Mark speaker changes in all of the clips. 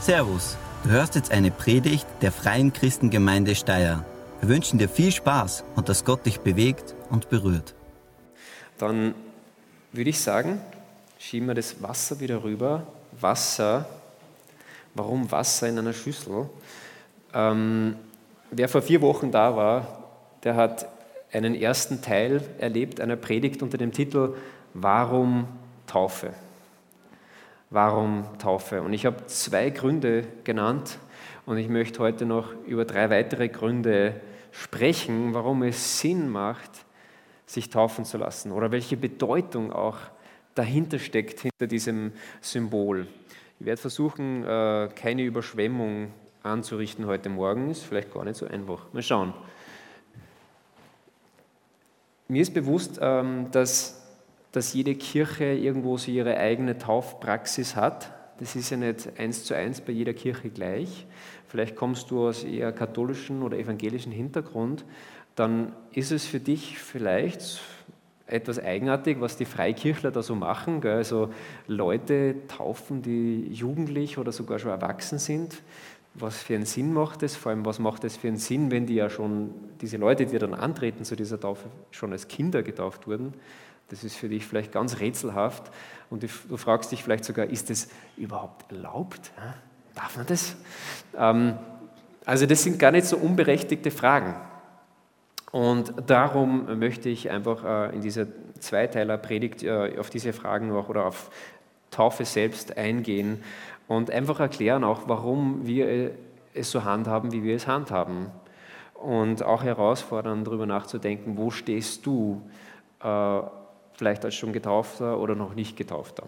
Speaker 1: Servus, du hörst jetzt eine Predigt der Freien Christengemeinde Steyr. Wir wünschen dir viel Spaß und dass Gott dich bewegt und berührt.
Speaker 2: Dann würde ich sagen, schieben wir das Wasser wieder rüber. Wasser, warum Wasser in einer Schüssel? Ähm, wer vor vier Wochen da war, der hat einen ersten Teil erlebt einer Predigt unter dem Titel Warum Taufe? Warum Taufe? Und ich habe zwei Gründe genannt und ich möchte heute noch über drei weitere Gründe sprechen, warum es Sinn macht, sich taufen zu lassen oder welche Bedeutung auch dahinter steckt, hinter diesem Symbol. Ich werde versuchen, äh, keine Überschwemmung anzurichten heute Morgen. Ist vielleicht gar nicht so einfach. Mal schauen. Mir ist bewusst, ähm, dass dass jede Kirche irgendwo so ihre eigene Taufpraxis hat. Das ist ja nicht eins zu eins bei jeder Kirche gleich. Vielleicht kommst du aus eher katholischen oder evangelischen Hintergrund. Dann ist es für dich vielleicht etwas eigenartig, was die Freikirchler da so machen. Also Leute taufen, die jugendlich oder sogar schon erwachsen sind. Was für einen Sinn macht es? Vor allem, was macht es für einen Sinn, wenn die ja schon, diese Leute, die dann antreten zu dieser Taufe, schon als Kinder getauft wurden? Das ist für dich vielleicht ganz rätselhaft und du fragst dich vielleicht sogar, ist das überhaupt erlaubt? Darf man das? Ähm, also das sind gar nicht so unberechtigte Fragen. Und darum möchte ich einfach äh, in dieser Zweiteiler-Predigt äh, auf diese Fragen auch oder auf Taufe selbst eingehen und einfach erklären auch, warum wir es so handhaben, wie wir es handhaben. Und auch herausfordern, darüber nachzudenken, wo stehst du äh, vielleicht als schon getaufter oder noch nicht getaufter.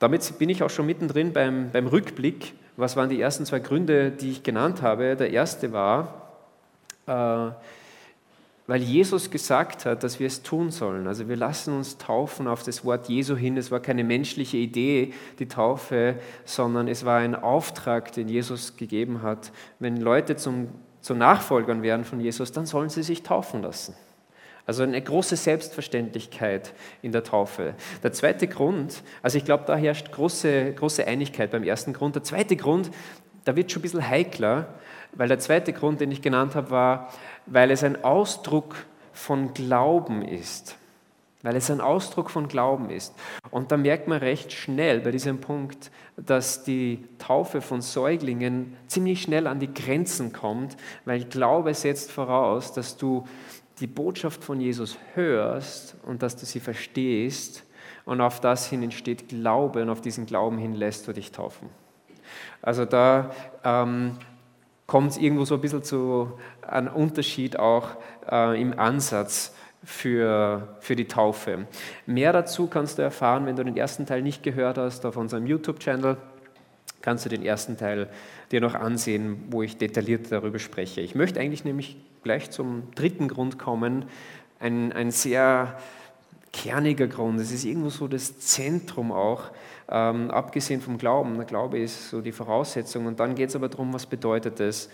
Speaker 2: Damit bin ich auch schon mittendrin beim, beim Rückblick. Was waren die ersten zwei Gründe, die ich genannt habe? Der erste war, äh, weil Jesus gesagt hat, dass wir es tun sollen. Also wir lassen uns taufen auf das Wort Jesu hin. Es war keine menschliche Idee, die Taufe, sondern es war ein Auftrag, den Jesus gegeben hat. Wenn Leute zum, zu Nachfolgern werden von Jesus, dann sollen sie sich taufen lassen. Also eine große Selbstverständlichkeit in der Taufe. Der zweite Grund, also ich glaube, da herrscht große, große Einigkeit beim ersten Grund. Der zweite Grund, da wird schon ein bisschen heikler, weil der zweite Grund, den ich genannt habe, war, weil es ein Ausdruck von Glauben ist. Weil es ein Ausdruck von Glauben ist. Und da merkt man recht schnell bei diesem Punkt, dass die Taufe von Säuglingen ziemlich schnell an die Grenzen kommt, weil Glaube setzt voraus, dass du die Botschaft von Jesus hörst und dass du sie verstehst und auf das hin entsteht Glaube und auf diesen Glauben hin lässt du dich taufen. Also da ähm, kommt es irgendwo so ein bisschen zu einem Unterschied auch äh, im Ansatz für, für die Taufe. Mehr dazu kannst du erfahren, wenn du den ersten Teil nicht gehört hast, auf unserem YouTube-Channel kannst du den ersten Teil dir noch ansehen, wo ich detailliert darüber spreche. Ich möchte eigentlich nämlich gleich zum dritten Grund kommen, ein, ein sehr kerniger Grund. Es ist irgendwo so das Zentrum auch, ähm, abgesehen vom Glauben. Der Glaube ist so die Voraussetzung. Und dann geht es aber darum, was bedeutet es.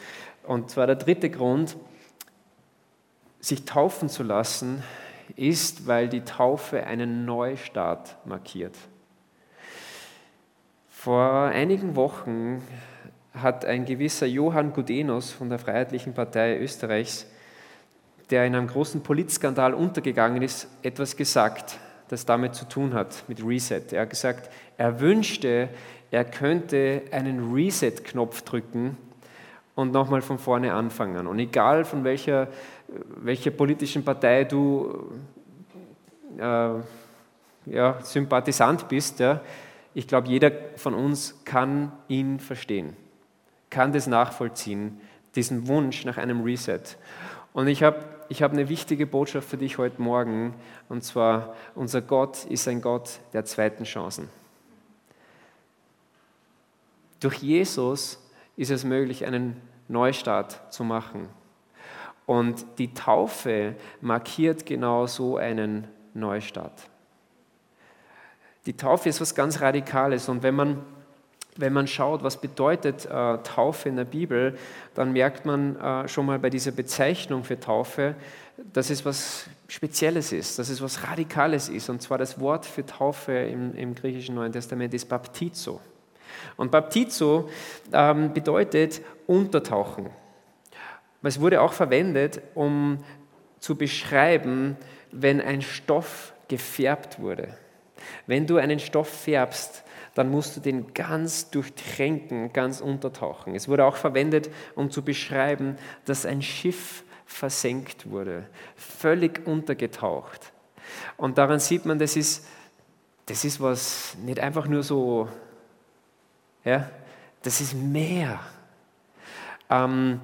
Speaker 2: Und zwar der dritte Grund, sich taufen zu lassen, ist, weil die Taufe einen Neustart markiert. Vor einigen Wochen hat ein gewisser Johann Gudenus von der Freiheitlichen Partei Österreichs, der in einem großen Politskandal untergegangen ist, etwas gesagt, das damit zu tun hat, mit Reset. Er hat gesagt, er wünschte, er könnte einen Reset-Knopf drücken und nochmal von vorne anfangen. Und egal von welcher, welcher politischen Partei du äh, ja, Sympathisant bist, ja, ich glaube, jeder von uns kann ihn verstehen, kann das nachvollziehen, diesen Wunsch nach einem Reset. Und ich habe ich hab eine wichtige Botschaft für dich heute Morgen, und zwar, unser Gott ist ein Gott der zweiten Chancen. Durch Jesus ist es möglich, einen Neustart zu machen. Und die Taufe markiert genau so einen Neustart. Die Taufe ist was ganz Radikales und wenn man, wenn man schaut, was bedeutet äh, Taufe in der Bibel, dann merkt man äh, schon mal bei dieser Bezeichnung für Taufe, dass es was Spezielles ist, dass es was Radikales ist. Und zwar das Wort für Taufe im, im griechischen Neuen Testament ist Baptizo. Und Baptizo ähm, bedeutet untertauchen. Es wurde auch verwendet, um zu beschreiben, wenn ein Stoff gefärbt wurde. Wenn du einen Stoff färbst, dann musst du den ganz durchtränken, ganz untertauchen. Es wurde auch verwendet, um zu beschreiben, dass ein Schiff versenkt wurde, völlig untergetaucht. Und daran sieht man, das ist, das ist was, nicht einfach nur so, ja, das ist mehr. Ähm,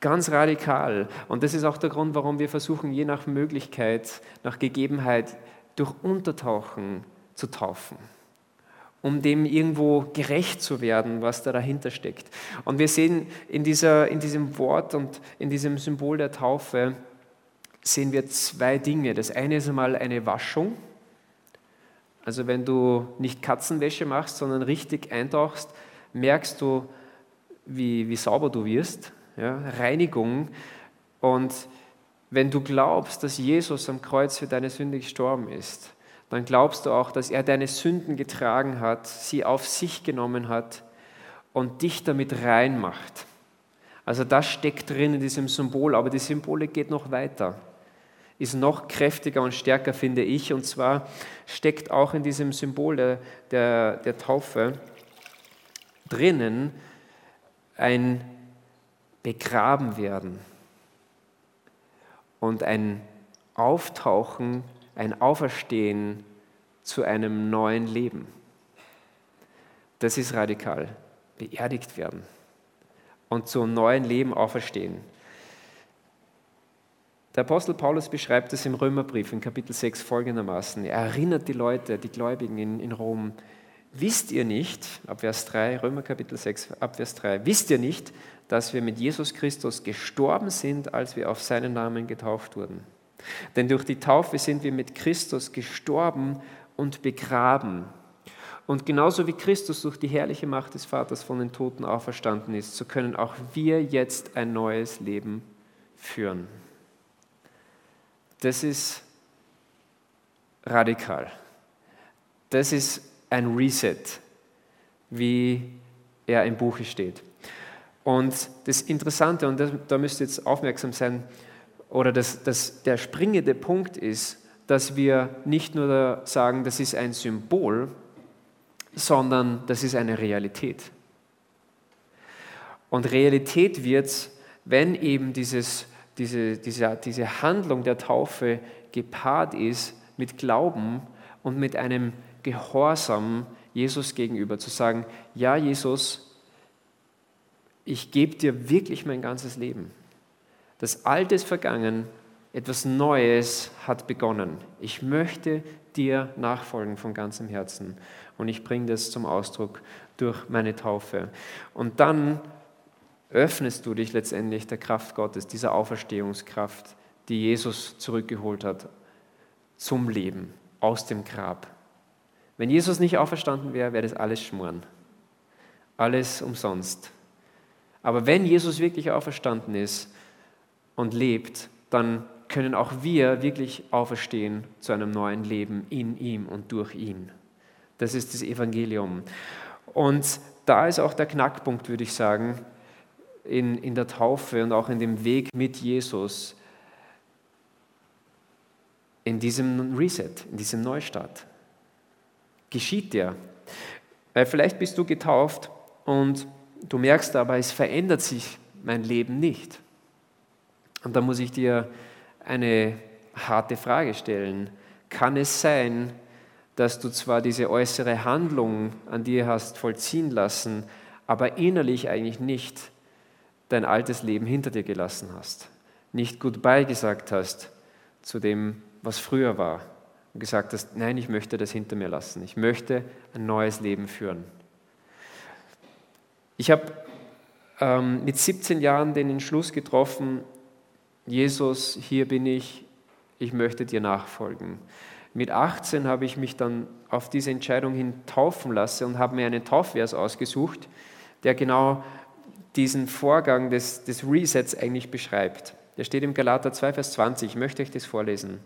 Speaker 2: ganz radikal. Und das ist auch der Grund, warum wir versuchen, je nach Möglichkeit, nach Gegebenheit, durch Untertauchen zu taufen um dem irgendwo gerecht zu werden, was da dahinter steckt. Und wir sehen in, dieser, in diesem Wort und in diesem Symbol der Taufe, sehen wir zwei Dinge. Das eine ist einmal eine Waschung. Also wenn du nicht Katzenwäsche machst, sondern richtig eintauchst, merkst du, wie, wie sauber du wirst. Ja? Reinigung. Und wenn du glaubst, dass Jesus am Kreuz für deine Sünde gestorben ist, dann glaubst du auch, dass er deine Sünden getragen hat, sie auf sich genommen hat und dich damit rein macht. Also das steckt drin in diesem Symbol, aber die Symbole geht noch weiter, ist noch kräftiger und stärker, finde ich. Und zwar steckt auch in diesem Symbol der, der, der Taufe drinnen ein Begraben werden und ein Auftauchen ein Auferstehen zu einem neuen Leben. Das ist radikal. Beerdigt werden und zu einem neuen Leben auferstehen. Der Apostel Paulus beschreibt es im Römerbrief in Kapitel 6 folgendermaßen. Er erinnert die Leute, die Gläubigen in, in Rom, wisst ihr nicht, ab Vers 3, Römer Kapitel 6, ab Vers 3, wisst ihr nicht, dass wir mit Jesus Christus gestorben sind, als wir auf seinen Namen getauft wurden? Denn durch die Taufe sind wir mit Christus gestorben und begraben. Und genauso wie Christus durch die herrliche Macht des Vaters von den Toten auferstanden ist, so können auch wir jetzt ein neues Leben führen. Das ist radikal. Das ist ein Reset, wie er im Buche steht. Und das Interessante, und da müsst ihr jetzt aufmerksam sein, oder das, das, der springende Punkt ist, dass wir nicht nur sagen, das ist ein Symbol, sondern das ist eine Realität. Und Realität wird wenn eben dieses, diese, diese, diese Handlung der Taufe gepaart ist mit Glauben und mit einem Gehorsam Jesus gegenüber, zu sagen, ja Jesus, ich gebe dir wirklich mein ganzes Leben. Das Alte ist vergangen, etwas Neues hat begonnen. Ich möchte dir nachfolgen von ganzem Herzen. Und ich bringe das zum Ausdruck durch meine Taufe. Und dann öffnest du dich letztendlich der Kraft Gottes, dieser Auferstehungskraft, die Jesus zurückgeholt hat zum Leben aus dem Grab. Wenn Jesus nicht auferstanden wäre, wäre das alles Schmoren. Alles umsonst. Aber wenn Jesus wirklich auferstanden ist, und lebt, dann können auch wir wirklich auferstehen zu einem neuen Leben in ihm und durch ihn. Das ist das Evangelium. Und da ist auch der Knackpunkt, würde ich sagen, in, in der Taufe und auch in dem Weg mit Jesus, in diesem Reset, in diesem Neustart. Geschieht dir. Weil vielleicht bist du getauft und du merkst aber, es verändert sich mein Leben nicht. Und da muss ich dir eine harte Frage stellen. Kann es sein, dass du zwar diese äußere Handlung an dir hast vollziehen lassen, aber innerlich eigentlich nicht dein altes Leben hinter dir gelassen hast, nicht Goodbye gesagt hast zu dem, was früher war und gesagt hast, nein, ich möchte das hinter mir lassen, ich möchte ein neues Leben führen. Ich habe ähm, mit 17 Jahren den Entschluss getroffen, Jesus, hier bin ich, ich möchte dir nachfolgen. Mit 18 habe ich mich dann auf diese Entscheidung hin taufen lassen und habe mir einen Taufvers ausgesucht, der genau diesen Vorgang des, des Resets eigentlich beschreibt. Der steht im Galater 2, Vers 20. Ich möchte euch das vorlesen.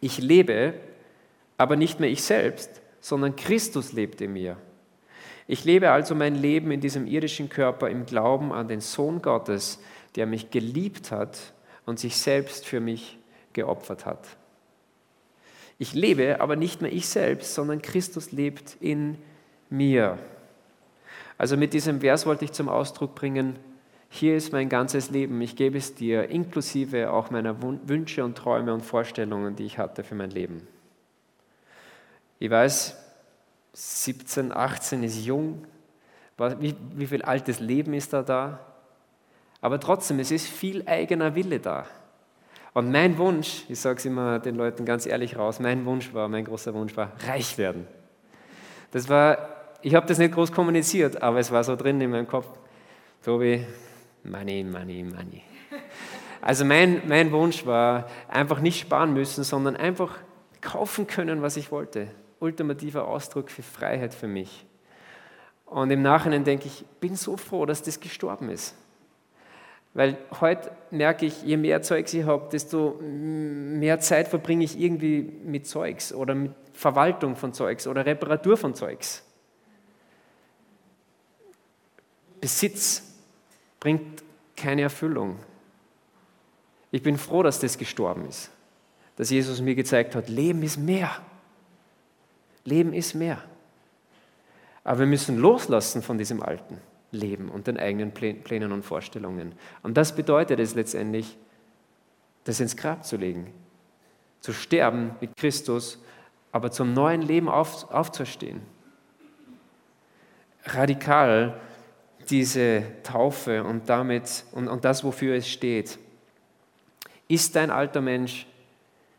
Speaker 2: Ich lebe, aber nicht mehr ich selbst, sondern Christus lebt in mir. Ich lebe also mein Leben in diesem irdischen Körper im Glauben an den Sohn Gottes, der mich geliebt hat und sich selbst für mich geopfert hat. Ich lebe, aber nicht mehr ich selbst, sondern Christus lebt in mir. Also mit diesem Vers wollte ich zum Ausdruck bringen, hier ist mein ganzes Leben, ich gebe es dir, inklusive auch meiner Wünsche und Träume und Vorstellungen, die ich hatte für mein Leben. Ich weiß, 17, 18 ist jung, wie, wie viel altes Leben ist da da? Aber trotzdem, es ist viel eigener Wille da. Und mein Wunsch, ich sage es immer den Leuten ganz ehrlich raus, mein Wunsch war, mein großer Wunsch war, reich werden. Das war, ich habe das nicht groß kommuniziert, aber es war so drin in meinem Kopf. Tobi, Money, Money, Money. Also mein, mein Wunsch war, einfach nicht sparen müssen, sondern einfach kaufen können, was ich wollte. Ultimativer Ausdruck für Freiheit für mich. Und im Nachhinein denke ich, bin so froh, dass das gestorben ist. Weil heute merke ich, je mehr Zeugs ich habe, desto mehr Zeit verbringe ich irgendwie mit Zeugs oder mit Verwaltung von Zeugs oder Reparatur von Zeugs. Besitz bringt keine Erfüllung. Ich bin froh, dass das gestorben ist. Dass Jesus mir gezeigt hat, Leben ist mehr. Leben ist mehr. Aber wir müssen loslassen von diesem alten Leben und den eigenen Plänen und Vorstellungen. Und das bedeutet es letztendlich, das ins Grab zu legen, zu sterben mit Christus, aber zum neuen Leben auf, aufzustehen. Radikal diese Taufe und damit und, und das, wofür es steht. Ist dein alter Mensch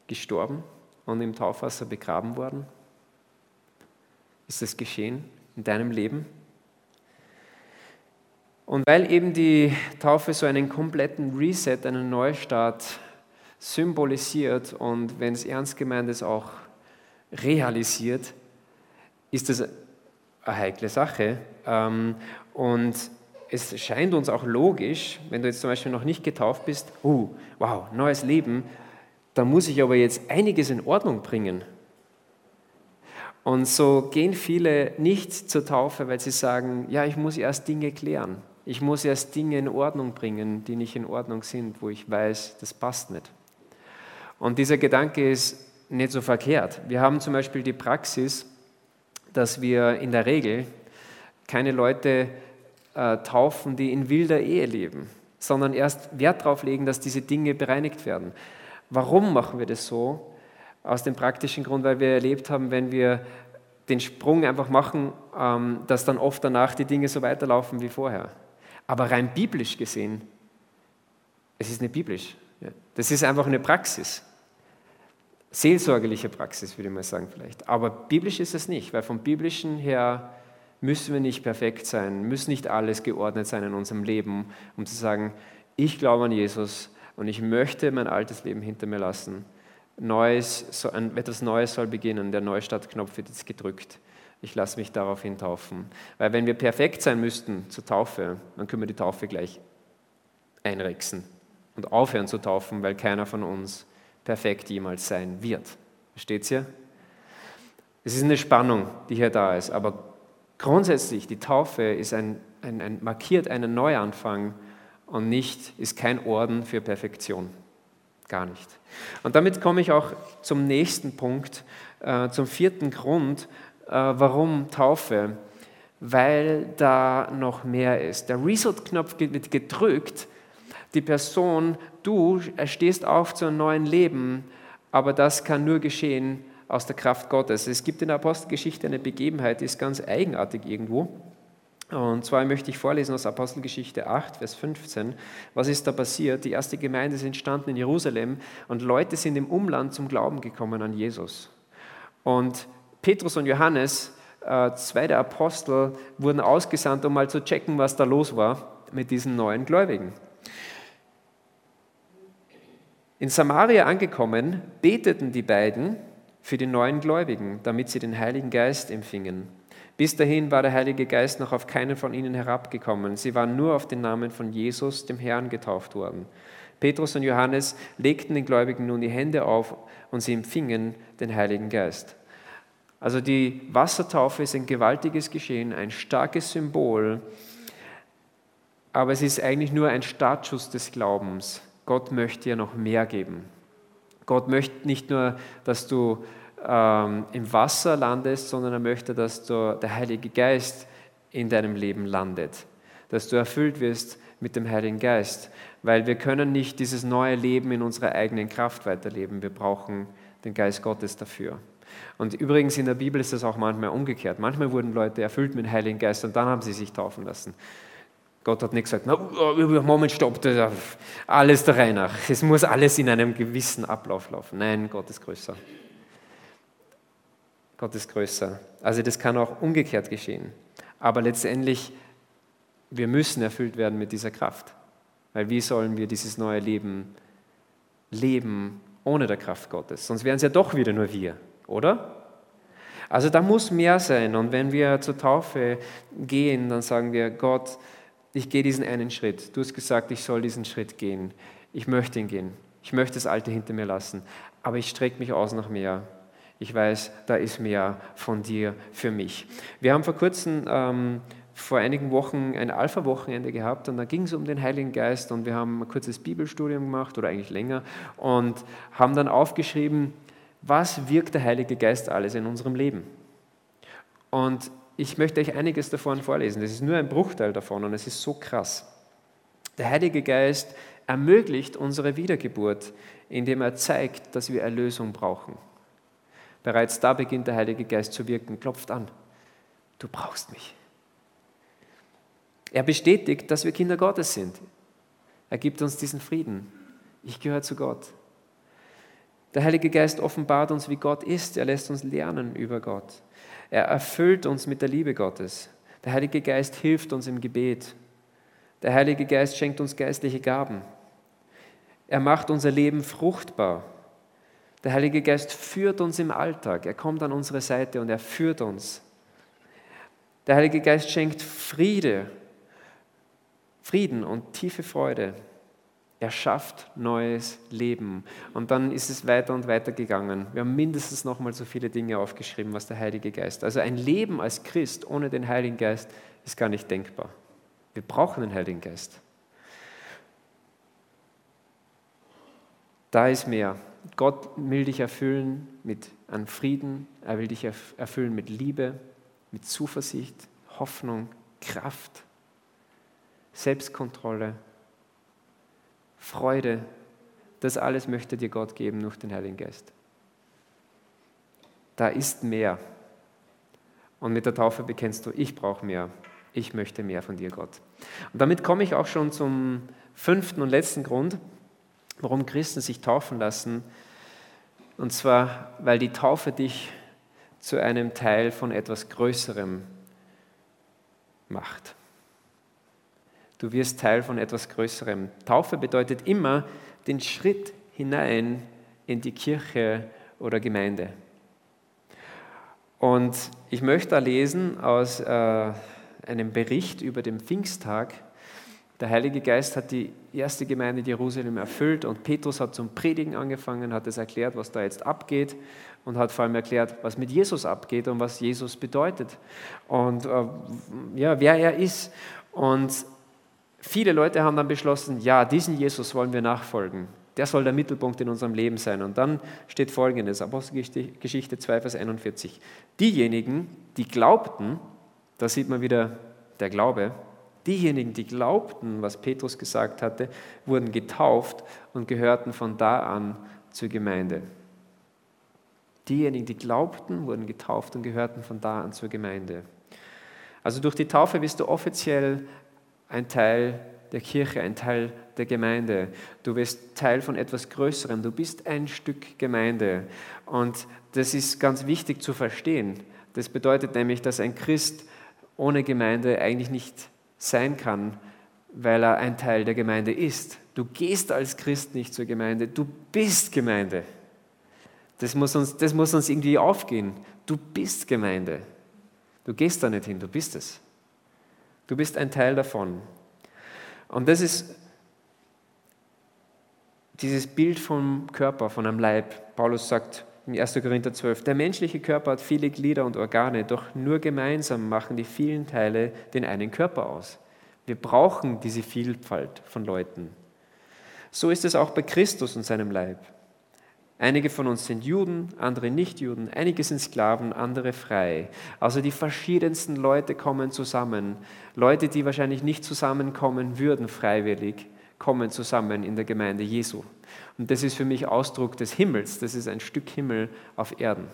Speaker 2: gestorben und im Taufwasser begraben worden? Ist das geschehen in deinem Leben? Und weil eben die Taufe so einen kompletten Reset, einen Neustart symbolisiert und wenn es ernst gemeint ist, auch realisiert, ist das eine heikle Sache. Ähm, und es scheint uns auch logisch, wenn du jetzt zum Beispiel noch nicht getauft bist, oh, wow, neues Leben, da muss ich aber jetzt einiges in Ordnung bringen. Und so gehen viele nicht zur Taufe, weil sie sagen, ja, ich muss erst Dinge klären. Ich muss erst Dinge in Ordnung bringen, die nicht in Ordnung sind, wo ich weiß, das passt nicht. Und dieser Gedanke ist nicht so verkehrt. Wir haben zum Beispiel die Praxis, dass wir in der Regel keine Leute äh, taufen, die in wilder Ehe leben, sondern erst Wert darauf legen, dass diese Dinge bereinigt werden. Warum machen wir das so? Aus dem praktischen Grund, weil wir erlebt haben, wenn wir den Sprung einfach machen, ähm, dass dann oft danach die Dinge so weiterlaufen wie vorher. Aber rein biblisch gesehen, es ist nicht biblisch. Das ist einfach eine Praxis seelsorgerliche Praxis, würde ich mal sagen vielleicht. Aber biblisch ist es nicht, weil vom biblischen her müssen wir nicht perfekt sein, müssen nicht alles geordnet sein in unserem Leben, um zu sagen, ich glaube an Jesus und ich möchte mein altes Leben hinter mir lassen. Neues, etwas Neues soll beginnen, der Neustartknopf wird jetzt gedrückt. Ich lasse mich daraufhin taufen. Weil wenn wir perfekt sein müssten zur Taufe, dann können wir die Taufe gleich einrechsen und aufhören zu taufen, weil keiner von uns perfekt jemals sein wird. Versteht ihr? Es ist eine Spannung, die hier da ist, aber grundsätzlich, die Taufe ist ein, ein, ein markiert einen Neuanfang und nicht, ist kein Orden für Perfektion. Gar nicht. Und damit komme ich auch zum nächsten Punkt, äh, zum vierten Grund, warum Taufe. Weil da noch mehr ist. Der Reset-Knopf wird gedrückt, die Person, du stehst auf zu einem neuen Leben, aber das kann nur geschehen aus der Kraft Gottes. Es gibt in der Apostelgeschichte eine Begebenheit, die ist ganz eigenartig irgendwo. Und zwar möchte ich vorlesen aus Apostelgeschichte 8, Vers 15. Was ist da passiert? Die erste Gemeinde ist entstanden in Jerusalem und Leute sind im Umland zum Glauben gekommen an Jesus. Und Petrus und Johannes, äh, zwei der Apostel, wurden ausgesandt, um mal zu checken, was da los war mit diesen neuen Gläubigen. In Samaria angekommen, beteten die beiden für die neuen Gläubigen, damit sie den Heiligen Geist empfingen. Bis dahin war der Heilige Geist noch auf keinen von ihnen herabgekommen. Sie waren nur auf den Namen von Jesus, dem Herrn, getauft worden. Petrus und Johannes legten den Gläubigen nun die Hände auf und sie empfingen den Heiligen Geist. Also die Wassertaufe ist ein gewaltiges Geschehen, ein starkes Symbol, aber es ist eigentlich nur ein Startschuss des Glaubens. Gott möchte ja noch mehr geben. Gott möchte nicht nur, dass du ähm, im Wasser landest, sondern er möchte, dass du, der Heilige Geist in deinem Leben landet, dass du erfüllt wirst mit dem Heiligen Geist, weil wir können nicht dieses neue Leben in unserer eigenen Kraft weiterleben. Wir brauchen den Geist Gottes dafür. Und übrigens in der Bibel ist das auch manchmal umgekehrt. Manchmal wurden Leute erfüllt mit dem Heiligen Geist und dann haben sie sich taufen lassen. Gott hat nicht gesagt, na, Moment, stopp, alles der Reihe nach. Es muss alles in einem gewissen Ablauf laufen. Nein, Gott ist größer. Gott ist größer. Also das kann auch umgekehrt geschehen. Aber letztendlich, wir müssen erfüllt werden mit dieser Kraft. Weil wie sollen wir dieses neue Leben leben ohne der Kraft Gottes? Sonst wären es ja doch wieder nur wir, oder? Also da muss mehr sein. Und wenn wir zur Taufe gehen, dann sagen wir, Gott, ich gehe diesen einen Schritt. Du hast gesagt, ich soll diesen Schritt gehen. Ich möchte ihn gehen. Ich möchte das Alte hinter mir lassen. Aber ich strecke mich aus nach mehr. Ich weiß, da ist mehr von dir für mich. Wir haben vor kurzem, ähm, vor einigen Wochen, ein Alpha-Wochenende gehabt und da ging es um den Heiligen Geist und wir haben ein kurzes Bibelstudium gemacht oder eigentlich länger und haben dann aufgeschrieben, was wirkt der Heilige Geist alles in unserem Leben. Und ich möchte euch einiges davon vorlesen. Das ist nur ein Bruchteil davon und es ist so krass. Der Heilige Geist ermöglicht unsere Wiedergeburt, indem er zeigt, dass wir Erlösung brauchen. Bereits da beginnt der Heilige Geist zu wirken, klopft an. Du brauchst mich. Er bestätigt, dass wir Kinder Gottes sind. Er gibt uns diesen Frieden. Ich gehöre zu Gott. Der Heilige Geist offenbart uns, wie Gott ist. Er lässt uns lernen über Gott. Er erfüllt uns mit der Liebe Gottes. Der Heilige Geist hilft uns im Gebet. Der Heilige Geist schenkt uns geistliche Gaben. Er macht unser Leben fruchtbar. Der Heilige Geist führt uns im Alltag. Er kommt an unsere Seite und er führt uns. Der Heilige Geist schenkt Friede, Frieden und tiefe Freude. Er schafft neues Leben. Und dann ist es weiter und weiter gegangen. Wir haben mindestens noch mal so viele Dinge aufgeschrieben, was der Heilige Geist. Also ein Leben als Christ ohne den Heiligen Geist ist gar nicht denkbar. Wir brauchen den Heiligen Geist. Da ist mehr. Gott will dich erfüllen mit an Frieden, er will dich erfüllen mit Liebe, mit Zuversicht, Hoffnung, Kraft, Selbstkontrolle, Freude. Das alles möchte dir Gott geben durch den Heiligen Geist. Da ist mehr. Und mit der Taufe bekennst du, ich brauche mehr. Ich möchte mehr von dir, Gott. Und damit komme ich auch schon zum fünften und letzten Grund warum Christen sich taufen lassen. Und zwar, weil die Taufe dich zu einem Teil von etwas Größerem macht. Du wirst Teil von etwas Größerem. Taufe bedeutet immer den Schritt hinein in die Kirche oder Gemeinde. Und ich möchte da lesen aus äh, einem Bericht über den Pfingsttag der Heilige Geist hat die erste Gemeinde in Jerusalem erfüllt und Petrus hat zum Predigen angefangen, hat es erklärt, was da jetzt abgeht und hat vor allem erklärt, was mit Jesus abgeht und was Jesus bedeutet und äh, ja, wer er ist. Und viele Leute haben dann beschlossen, ja, diesen Jesus wollen wir nachfolgen. Der soll der Mittelpunkt in unserem Leben sein. Und dann steht folgendes, Apostelgeschichte 2, Vers 41. Diejenigen, die glaubten, da sieht man wieder der Glaube, Diejenigen, die glaubten, was Petrus gesagt hatte, wurden getauft und gehörten von da an zur Gemeinde. Diejenigen, die glaubten, wurden getauft und gehörten von da an zur Gemeinde. Also durch die Taufe bist du offiziell ein Teil der Kirche, ein Teil der Gemeinde. Du bist Teil von etwas Größerem. Du bist ein Stück Gemeinde. Und das ist ganz wichtig zu verstehen. Das bedeutet nämlich, dass ein Christ ohne Gemeinde eigentlich nicht sein kann, weil er ein Teil der Gemeinde ist. Du gehst als Christ nicht zur Gemeinde, du bist Gemeinde. Das muss uns, das muss uns irgendwie aufgehen. Du bist Gemeinde. Du gehst da nicht hin, du bist es. Du bist ein Teil davon. Und das ist dieses Bild vom Körper, von einem Leib. Paulus sagt, in 1. Korinther 12, der menschliche Körper hat viele Glieder und Organe, doch nur gemeinsam machen die vielen Teile den einen Körper aus. Wir brauchen diese Vielfalt von Leuten. So ist es auch bei Christus und seinem Leib. Einige von uns sind Juden, andere nicht Juden, einige sind Sklaven, andere frei. Also die verschiedensten Leute kommen zusammen. Leute, die wahrscheinlich nicht zusammenkommen würden freiwillig, kommen zusammen in der Gemeinde Jesu. Und das ist für mich Ausdruck des Himmels, das ist ein Stück Himmel auf Erden.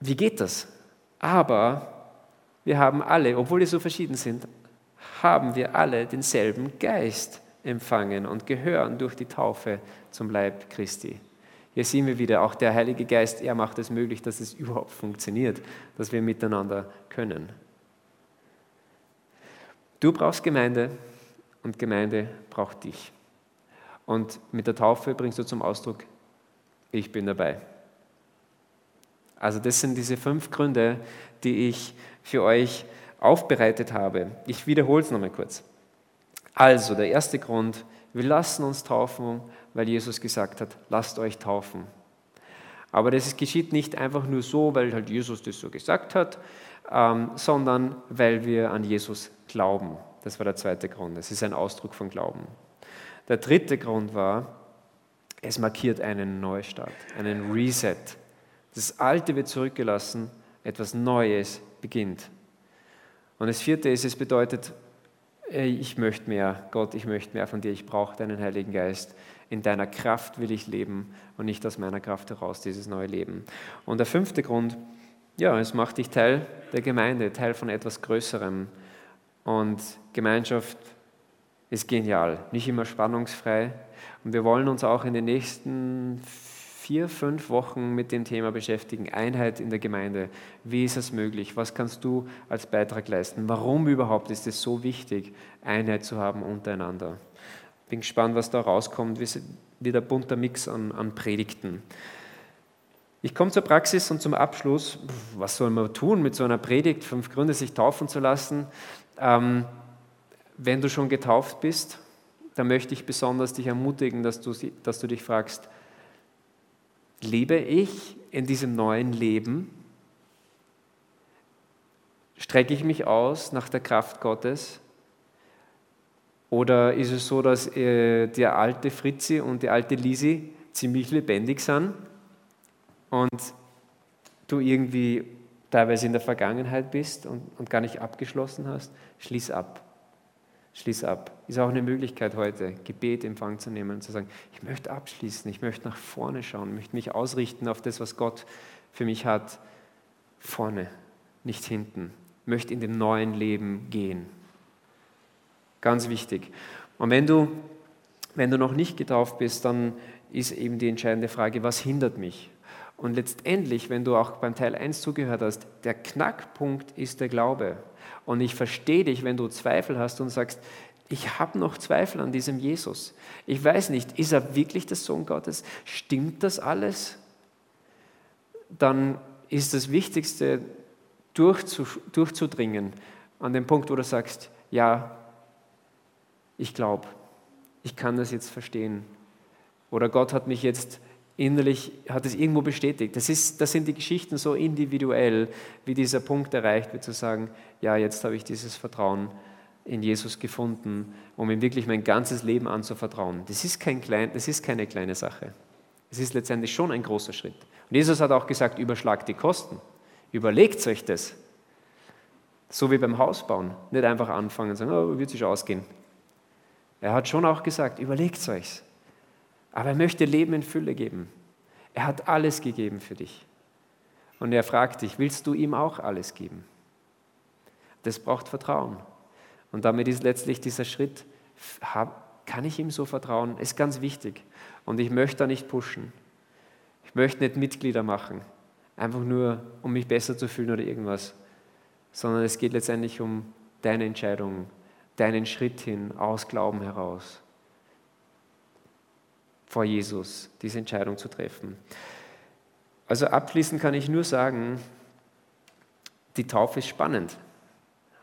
Speaker 2: Wie geht das? Aber wir haben alle, obwohl wir so verschieden sind, haben wir alle denselben Geist empfangen und gehören durch die Taufe zum Leib Christi. Hier sehen wir wieder, auch der Heilige Geist, er macht es möglich, dass es überhaupt funktioniert, dass wir miteinander können. Du brauchst Gemeinde und Gemeinde braucht dich. Und mit der Taufe bringst du zum Ausdruck, ich bin dabei. Also das sind diese fünf Gründe, die ich für euch aufbereitet habe. Ich wiederhole es nochmal kurz. Also, der erste Grund, wir lassen uns taufen, weil Jesus gesagt hat, lasst euch taufen. Aber das geschieht nicht einfach nur so, weil halt Jesus das so gesagt hat, ähm, sondern weil wir an Jesus glauben. Das war der zweite Grund. Es ist ein Ausdruck von Glauben. Der dritte Grund war, es markiert einen Neustart, einen Reset. Das Alte wird zurückgelassen, etwas Neues beginnt. Und das vierte ist, es bedeutet, ich möchte mehr, Gott, ich möchte mehr von dir, ich brauche deinen Heiligen Geist. In deiner Kraft will ich leben und nicht aus meiner Kraft heraus dieses neue Leben. Und der fünfte Grund, ja, es macht dich Teil der Gemeinde, Teil von etwas Größerem. Und Gemeinschaft ist genial, nicht immer spannungsfrei. Und wir wollen uns auch in den nächsten vier, fünf Wochen mit dem Thema beschäftigen. Einheit in der Gemeinde. Wie ist es möglich? Was kannst du als Beitrag leisten? Warum überhaupt ist es so wichtig, Einheit zu haben untereinander? Bin gespannt, was da rauskommt. Wieder bunter Mix an, an Predigten. Ich komme zur Praxis und zum Abschluss. Was soll man tun mit so einer Predigt? Fünf Gründe, sich taufen zu lassen. Ähm, wenn du schon getauft bist, dann möchte ich besonders dich ermutigen, dass du, dass du dich fragst, Lebe ich in diesem neuen Leben? Strecke ich mich aus nach der Kraft Gottes? Oder ist es so, dass äh, der alte Fritzi und die alte Lisi ziemlich lebendig sind und du irgendwie teilweise in der Vergangenheit bist und, und gar nicht abgeschlossen hast? Schließ ab. Schließ ab. Ist auch eine Möglichkeit heute, Gebet Empfang zu nehmen und zu sagen, ich möchte abschließen, ich möchte nach vorne schauen, möchte mich ausrichten auf das, was Gott für mich hat, vorne, nicht hinten. Möchte in dem neuen Leben gehen. Ganz wichtig. Und wenn du, wenn du noch nicht getauft bist, dann ist eben die entscheidende Frage, was hindert mich? Und letztendlich, wenn du auch beim Teil 1 zugehört hast, der Knackpunkt ist der Glaube. Und ich verstehe dich, wenn du Zweifel hast und sagst, ich habe noch Zweifel an diesem Jesus. Ich weiß nicht, ist er wirklich der Sohn Gottes? Stimmt das alles? Dann ist das Wichtigste, durchzudringen an den Punkt, wo du sagst, ja, ich glaube, ich kann das jetzt verstehen. Oder Gott hat mich jetzt innerlich hat es irgendwo bestätigt. Das, ist, das sind die Geschichten so individuell, wie dieser Punkt erreicht wird, zu sagen, ja, jetzt habe ich dieses Vertrauen in Jesus gefunden, um ihm wirklich mein ganzes Leben anzuvertrauen. Das ist, kein klein, das ist keine kleine Sache. Es ist letztendlich schon ein großer Schritt. Und Jesus hat auch gesagt, überschlagt die Kosten. Überlegt euch das. So wie beim Hausbauen. Nicht einfach anfangen und sagen, oh, wird sich ausgehen. Er hat schon auch gesagt, überlegt euch. Aber er möchte Leben in Fülle geben. Er hat alles gegeben für dich. Und er fragt dich, willst du ihm auch alles geben? Das braucht Vertrauen. Und damit ist letztlich dieser Schritt, kann ich ihm so vertrauen, ist ganz wichtig. Und ich möchte da nicht pushen. Ich möchte nicht Mitglieder machen, einfach nur, um mich besser zu fühlen oder irgendwas, sondern es geht letztendlich um deine Entscheidung, deinen Schritt hin aus Glauben heraus vor Jesus, diese Entscheidung zu treffen. Also abschließend kann ich nur sagen, die Taufe ist spannend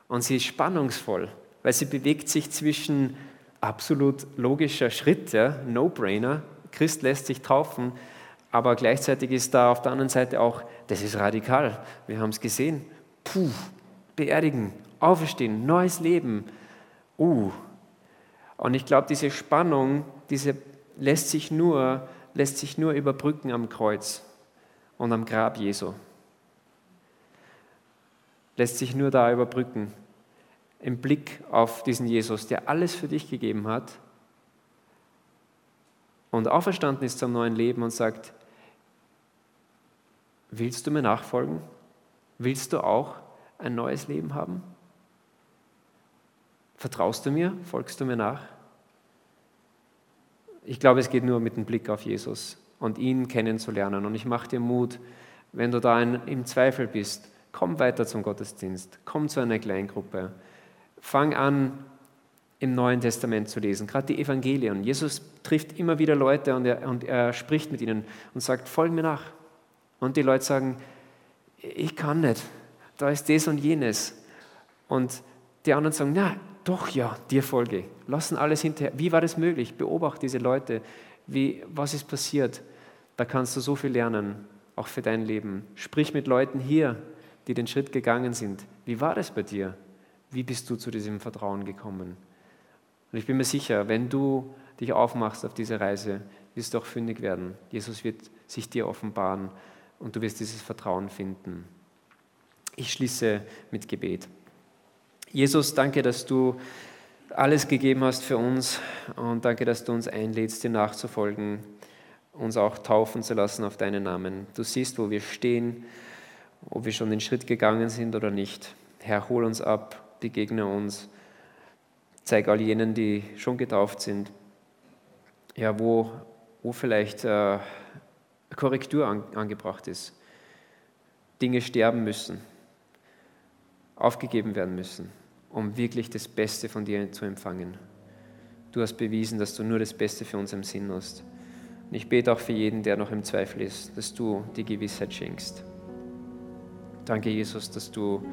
Speaker 2: und sie ist spannungsvoll, weil sie bewegt sich zwischen absolut logischer Schritt, ja, No-Brainer, Christ lässt sich taufen, aber gleichzeitig ist da auf der anderen Seite auch, das ist radikal. Wir haben es gesehen. Puh, beerdigen, auferstehen, neues Leben. Uh. Und ich glaube, diese Spannung, diese lässt sich nur, lässt sich nur überbrücken am Kreuz und am Grab Jesu. Lässt sich nur da überbrücken. Im Blick auf diesen Jesus, der alles für dich gegeben hat und auferstanden ist zum neuen Leben und sagt, willst du mir nachfolgen? Willst du auch ein neues Leben haben? Vertraust du mir? Folgst du mir nach? Ich glaube, es geht nur mit dem Blick auf Jesus und ihn kennenzulernen. Und ich mache dir Mut, wenn du da im Zweifel bist, komm weiter zum Gottesdienst, komm zu einer Kleingruppe, fang an, im Neuen Testament zu lesen, gerade die Evangelien. Jesus trifft immer wieder Leute und er, und er spricht mit ihnen und sagt, folg mir nach. Und die Leute sagen, ich kann nicht, da ist das und jenes. Und die anderen sagen, na, doch ja, dir folge. Lassen alles hinterher. Wie war das möglich? Beobachte diese Leute. Wie, was ist passiert? Da kannst du so viel lernen, auch für dein Leben. Sprich mit Leuten hier, die den Schritt gegangen sind. Wie war das bei dir? Wie bist du zu diesem Vertrauen gekommen? Und ich bin mir sicher, wenn du dich aufmachst auf diese Reise, wirst du auch fündig werden. Jesus wird sich dir offenbaren und du wirst dieses Vertrauen finden. Ich schließe mit Gebet. Jesus, danke, dass du alles gegeben hast für uns und danke, dass du uns einlädst, dir nachzufolgen, uns auch taufen zu lassen auf deinen Namen. Du siehst, wo wir stehen, ob wir schon den Schritt gegangen sind oder nicht. Herr, hol uns ab, begegne uns Zeig all jenen, die schon getauft sind, ja, wo, wo vielleicht äh, Korrektur an, angebracht ist. Dinge sterben müssen, aufgegeben werden müssen, um wirklich das Beste von dir zu empfangen. Du hast bewiesen, dass du nur das Beste für uns im Sinn hast. Und ich bete auch für jeden, der noch im Zweifel ist, dass du die Gewissheit schenkst. Danke, Jesus, dass du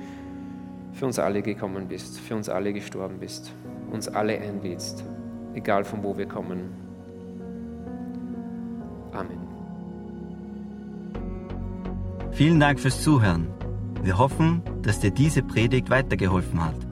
Speaker 2: für uns alle gekommen bist, für uns alle gestorben bist uns alle einlädst, egal von wo wir kommen. Amen.
Speaker 1: Vielen Dank fürs Zuhören. Wir hoffen, dass dir diese Predigt weitergeholfen hat.